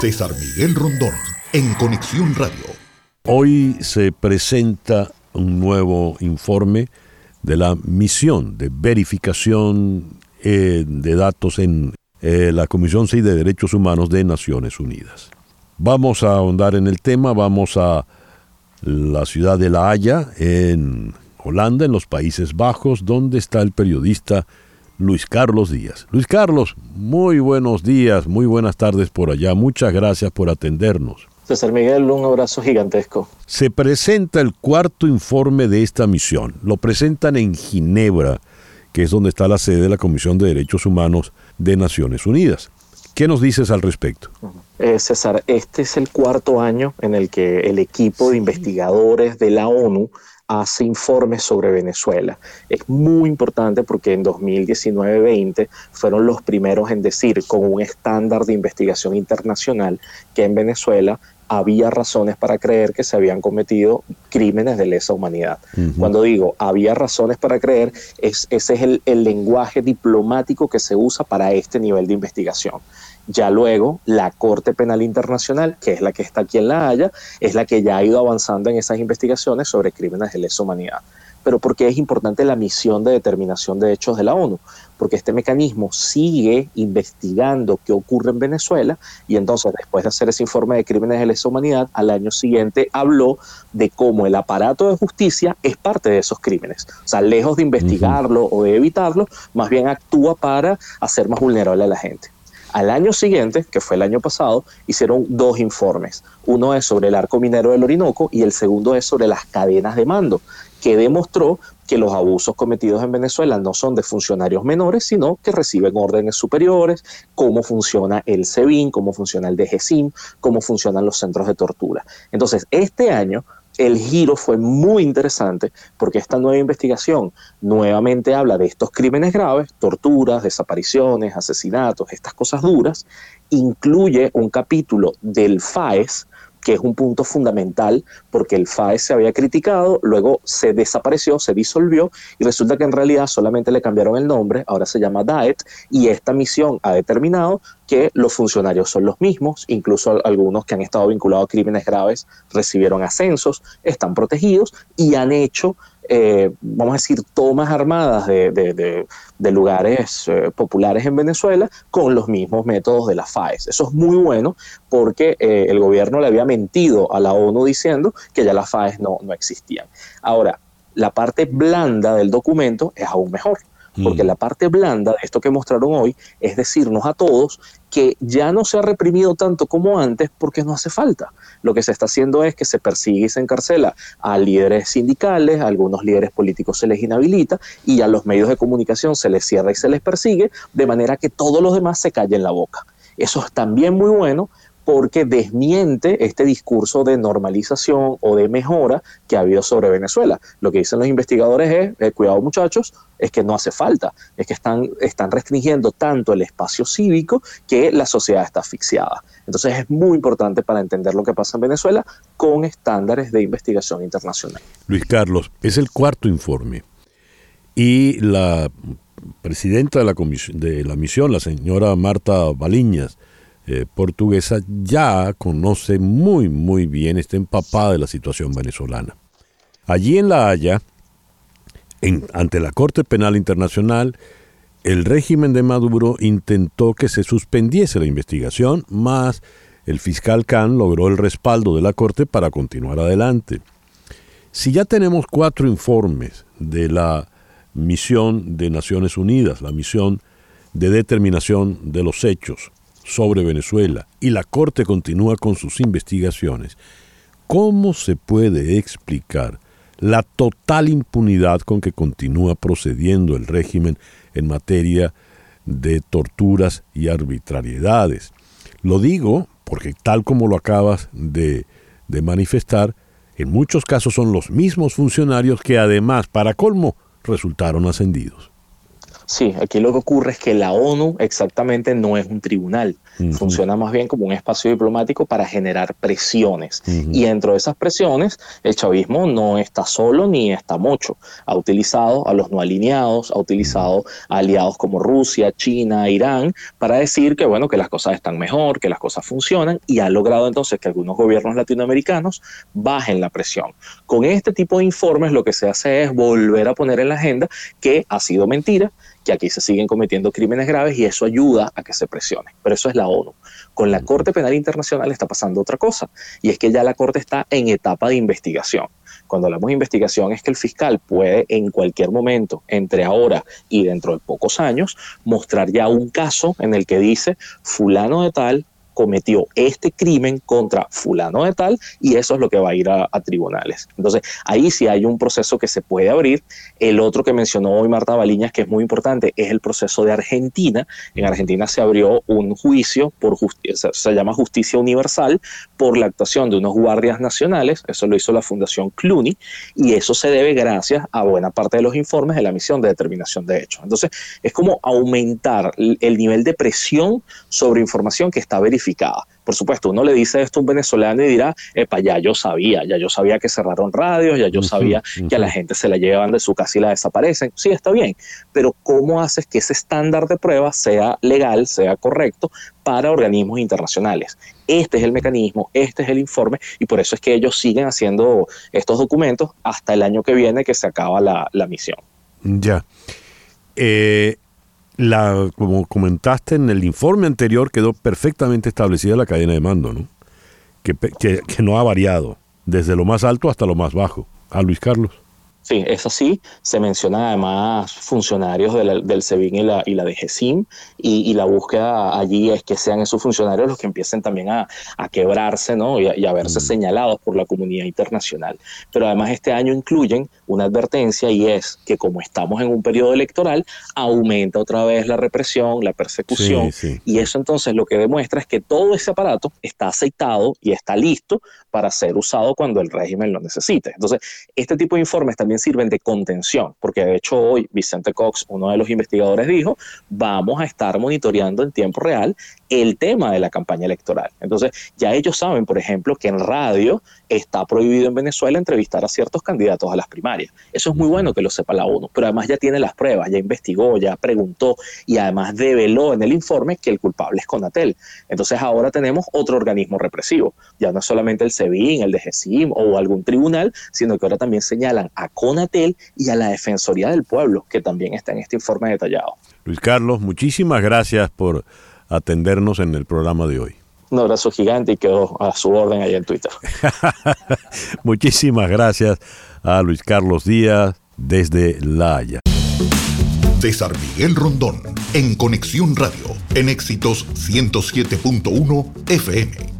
César Miguel Rondón, en Conexión Radio. Hoy se presenta un nuevo informe de la misión de verificación eh, de datos en eh, la Comisión 6 de Derechos Humanos de Naciones Unidas. Vamos a ahondar en el tema, vamos a la ciudad de La Haya, en Holanda, en los Países Bajos, donde está el periodista Luis Carlos Díaz. Luis Carlos, muy buenos días, muy buenas tardes por allá. Muchas gracias por atendernos. César Miguel, un abrazo gigantesco. Se presenta el cuarto informe de esta misión. Lo presentan en Ginebra, que es donde está la sede de la Comisión de Derechos Humanos de Naciones Unidas. ¿Qué nos dices al respecto? Eh, César, este es el cuarto año en el que el equipo de investigadores de la ONU hace informes sobre Venezuela. Es muy importante porque en 2019-20 fueron los primeros en decir, con un estándar de investigación internacional, que en Venezuela había razones para creer que se habían cometido crímenes de lesa humanidad. Cuando digo había razones para creer, es, ese es el, el lenguaje diplomático que se usa para este nivel de investigación. Ya luego, la Corte Penal Internacional, que es la que está aquí en La Haya, es la que ya ha ido avanzando en esas investigaciones sobre crímenes de lesa humanidad. Pero ¿por qué es importante la misión de determinación de hechos de la ONU? Porque este mecanismo sigue investigando qué ocurre en Venezuela y entonces después de hacer ese informe de crímenes de lesa humanidad, al año siguiente habló de cómo el aparato de justicia es parte de esos crímenes. O sea, lejos de investigarlo o de evitarlo, más bien actúa para hacer más vulnerable a la gente. Al año siguiente, que fue el año pasado, hicieron dos informes. Uno es sobre el arco minero del Orinoco y el segundo es sobre las cadenas de mando, que demostró que los abusos cometidos en Venezuela no son de funcionarios menores, sino que reciben órdenes superiores, cómo funciona el SEBIN, cómo funciona el DGCIM, cómo funcionan los centros de tortura. Entonces, este año el giro fue muy interesante porque esta nueva investigación nuevamente habla de estos crímenes graves, torturas, desapariciones, asesinatos, estas cosas duras, incluye un capítulo del FAES, que es un punto fundamental porque el FAES se había criticado, luego se desapareció, se disolvió y resulta que en realidad solamente le cambiaron el nombre, ahora se llama DAET y esta misión ha determinado que los funcionarios son los mismos, incluso algunos que han estado vinculados a crímenes graves recibieron ascensos, están protegidos y han hecho eh, vamos a decir, tomas armadas de, lugares eh, populares en Venezuela con los mismos métodos de la FAES. Eso es muy bueno porque eh, el gobierno le había mentido a la ONU diciendo que ya las FAES no, no existían. Ahora, la parte blanda del documento es aún mejor porque mm. la parte blanda de esto que mostraron hoy es decirnos a todos que ya no se ha reprimido tanto como antes porque no hace falta. Lo que se está haciendo es que se persigue y se encarcela a líderes sindicales, a algunos líderes políticos se les inhabilita y a los medios de comunicación se les cierra y se les persigue, de manera que todos los demás se callen la boca. Eso es también muy bueno porque desmiente este discurso de normalización o de mejora que ha habido sobre Venezuela. Lo que dicen los investigadores es, eh, cuidado muchachos, es que no hace falta, es que están, están restringiendo tanto el espacio cívico que la sociedad está asfixiada. Entonces es muy importante para entender lo que pasa en Venezuela con estándares de investigación internacional. Luis Carlos, es el cuarto informe y la presidenta de la, de la misión, la señora Marta Baliñas, eh, portuguesa ya conoce muy, muy bien, está empapada de la situación venezolana. Allí en La Haya, ante la Corte Penal Internacional, el régimen de Maduro intentó que se suspendiese la investigación, mas el fiscal Khan logró el respaldo de la Corte para continuar adelante. Si ya tenemos cuatro informes de la misión de Naciones Unidas, la misión de determinación de los hechos, sobre Venezuela y la Corte continúa con sus investigaciones, ¿cómo se puede explicar la total impunidad con que continúa procediendo el régimen en materia de torturas y arbitrariedades? Lo digo porque tal como lo acabas de, manifestar, en muchos casos son los mismos funcionarios que además, para colmo, resultaron ascendidos. Sí, aquí lo que ocurre es que la ONU exactamente no es un tribunal. funciona más bien como un espacio diplomático para generar presiones. Y dentro de esas presiones, el chavismo no está solo ni está mucho. Ha utilizado a los no alineados, ha utilizado a aliados como Rusia, China, Irán, para decir que, bueno, que las cosas están mejor, que las cosas funcionan, y ha logrado entonces que algunos gobiernos latinoamericanos bajen la presión. Con este tipo de informes lo que se hace es volver a poner en la agenda que ha sido mentira, que aquí se siguen cometiendo crímenes graves y eso ayuda a que se presione. Pero eso es la ONU. Con la Corte Penal Internacional está pasando otra cosa, y es que ya la Corte está en etapa de investigación. Cuando hablamos de investigación es que el fiscal puede en cualquier momento, entre ahora y dentro de pocos años, mostrar ya un caso en el que dice fulano de tal cometió este crimen contra fulano de tal y eso es lo que va a ir a, tribunales. Entonces, ahí sí hay un proceso que se puede abrir. El otro que mencionó hoy Marta Baliñas, que es muy importante, es el proceso de Argentina. En Argentina se abrió un juicio por justicia, se llama justicia universal por la actuación de unos guardias nacionales, eso lo hizo la Fundación Cluny, y eso se debe gracias a buena parte de los informes de la misión de determinación de hechos. Entonces, es como aumentar el nivel de presión sobre información que está verificada por supuesto, uno le dice esto a un venezolano y dirá, epa, ya yo sabía, ya yo sabía que cerraron radios, ya yo sabía que a la gente se la llevan de su casa y la desaparecen. Sí, está bien, pero ¿cómo haces que ese estándar de prueba sea legal, sea correcto para organismos internacionales? Este es el mecanismo, este es el informe y por eso es que ellos siguen haciendo estos documentos hasta el año que viene que se acaba la, la misión. Ya. Eh, la, como comentaste en el informe anterior, quedó perfectamente establecida la cadena de mando, ¿no? Que, que, no ha variado, desde lo más alto hasta lo más bajo. A Luis Carlos. Sí, es así. Se mencionan además funcionarios del SEBIN y la, y la de GESIM, y, la búsqueda allí es que sean esos funcionarios los que empiecen también a, quebrarse ¿no? y, a, verse mm. señalados por la comunidad internacional. Pero además este año incluyen una advertencia y es que como estamos en un periodo electoral, aumenta otra vez la represión, la persecución, y eso entonces lo que demuestra es que todo ese aparato está aceitado y está listo para ser usado cuando el régimen lo necesite. Entonces, este tipo de informes también sirven de contención, porque de hecho hoy Vicente Cox, uno de los investigadores, dijo, vamos a estar monitoreando en tiempo real el tema de la campaña electoral. Entonces, ya ellos saben, por ejemplo, que en radio está prohibido en Venezuela entrevistar a ciertos candidatos a las primarias. Eso es muy bueno que lo sepa la ONU, pero además ya tiene las pruebas, ya investigó, ya preguntó y además develó en el informe que el culpable es Conatel. Entonces ahora tenemos otro organismo represivo. Ya no es solamente el SEBIN, el DGCIM o algún tribunal, sino que ahora también señalan a Conatel y a la Defensoría del Pueblo, que también está en este informe detallado. Luis Carlos, muchísimas gracias por atendernos en el programa de hoy. Un abrazo gigante y quedó a su orden ahí en Twitter. Muchísimas gracias a Luis Carlos Díaz desde La Haya. César Miguel Rondón, en Conexión Radio, en Éxitos 107.1 FM.